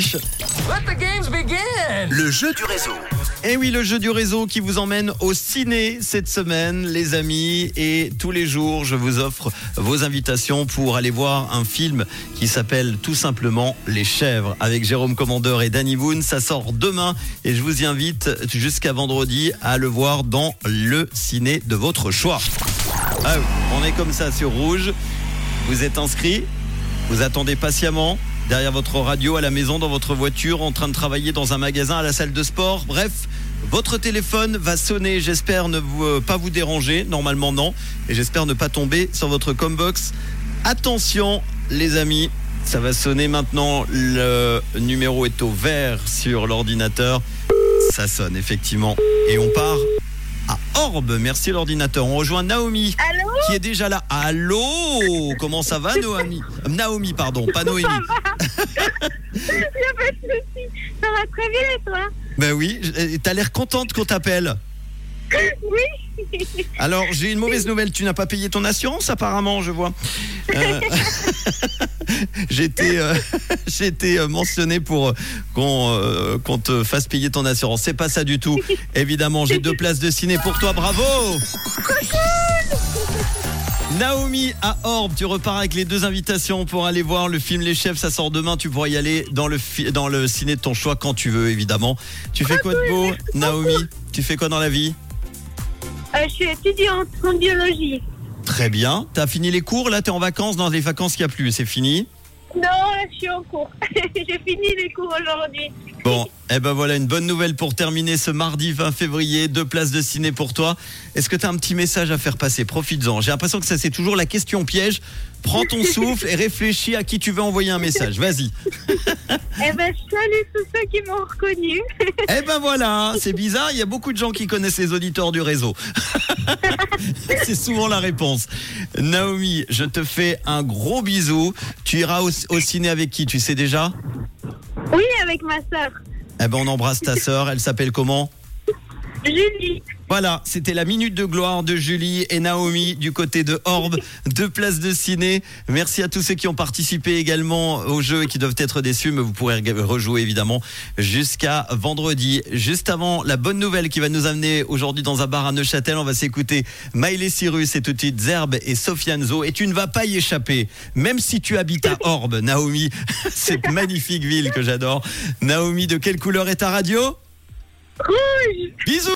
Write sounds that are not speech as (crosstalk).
affiche. Let the games begin. Le jeu du réseau. Et oui, le jeu du réseau qui vous emmène au ciné cette semaine, les amis. Et tous les jours, je vous offre vos invitations pour aller voir un film qui s'appelle tout simplement Les Chèvres avec Jérôme Commandeur et Danny Boone. Ça sort demain et je vous y invite jusqu'à vendredi à le voir dans le ciné de votre choix. Ah oui, on est comme ça sur Rouge. Vous êtes inscrit, vous attendez patiemment derrière votre radio, à la maison, dans votre voiture, en train de travailler dans un magasin, à la salle de sport. Bref, votre téléphone va sonner. J'espère ne euh, pas vous déranger. Normalement, non. Et j'espère ne pas tomber sur votre combox. Attention, les amis. Ça va sonner maintenant. Le numéro est au vert sur l'ordinateur. Ça sonne, effectivement. Et on part Orbe. Merci l'ordinateur. On rejoint Naomi. Allô Qui est déjà là. Allô Comment ça va, Naomi Naomi, pardon, pas Noémie. Il y a pas de souci. Ça va très bien et toi Ben oui, t'as l'air contente qu'on t'appelle. Oui. Alors, j'ai une mauvaise nouvelle. Tu n'as pas payé ton assurance, apparemment, je vois. Euh, (laughs) j'ai été, euh, (laughs) été, euh, mentionné pour euh, qu'on euh, qu'on te fasse payer ton assurance. C'est pas ça du tout. Évidemment, j'ai deux places de ciné pour toi. Bravo Naomi à Orbe, tu repars avec les deux invitations pour aller voir le film Les Chefs. Ça sort demain. Tu pourras y aller dans le, fi- dans le ciné de ton choix quand tu veux, évidemment. Tu fais quoi de beau, Naomi? Tu fais quoi dans la vie? Euh, je suis étudiante en biologie. Très bien. T'as fini les cours, là t'es en vacances, dans les vacances qu'il n'y a plus, c'est fini Non, là, je suis en cours. (laughs) J'ai fini les cours aujourd'hui. Bon, eh ben voilà une bonne nouvelle pour terminer ce mardi 20 février, deux places de ciné pour toi. Est-ce que tu as un petit message à faire passer? Profites-en. J'ai l'impression que ça c'est toujours la question piège. Prends ton (laughs) souffle et réfléchis à qui tu veux envoyer un message. Vas-y. (laughs) Eh ben, je salue tous ceux qui m'ont reconnu. (laughs) Eh ben voilà, c'est bizarre, il y a beaucoup de gens qui connaissent les auditeurs du réseau. c'est souvent la réponse. Naomi, je te fais un gros bisou. Tu iras au, au ciné avec qui? Tu sais déjà? Oui, avec ma sœur. Eh ben on embrasse ta (laughs) sœur, elle s'appelle comment? Julie. Voilà, c'était la minute de gloire de Julie et Naomi du côté de Orbe, deux places de ciné. Merci à tous ceux qui ont participé également au jeu et qui doivent être déçus, mais vous pourrez rejouer évidemment jusqu'à vendredi. Juste avant, la bonne nouvelle qui va nous amener aujourd'hui dans un bar à Neuchâtel, on va s'écouter Miley Cyrus et tout de suite Zerbe et Sofianzo et tu ne vas pas y échapper, même si tu habites à Orbe, Naomi, (laughs) cette magnifique ville que j'adore. Naomi, de quelle couleur est ta radio? Rouge. Bisous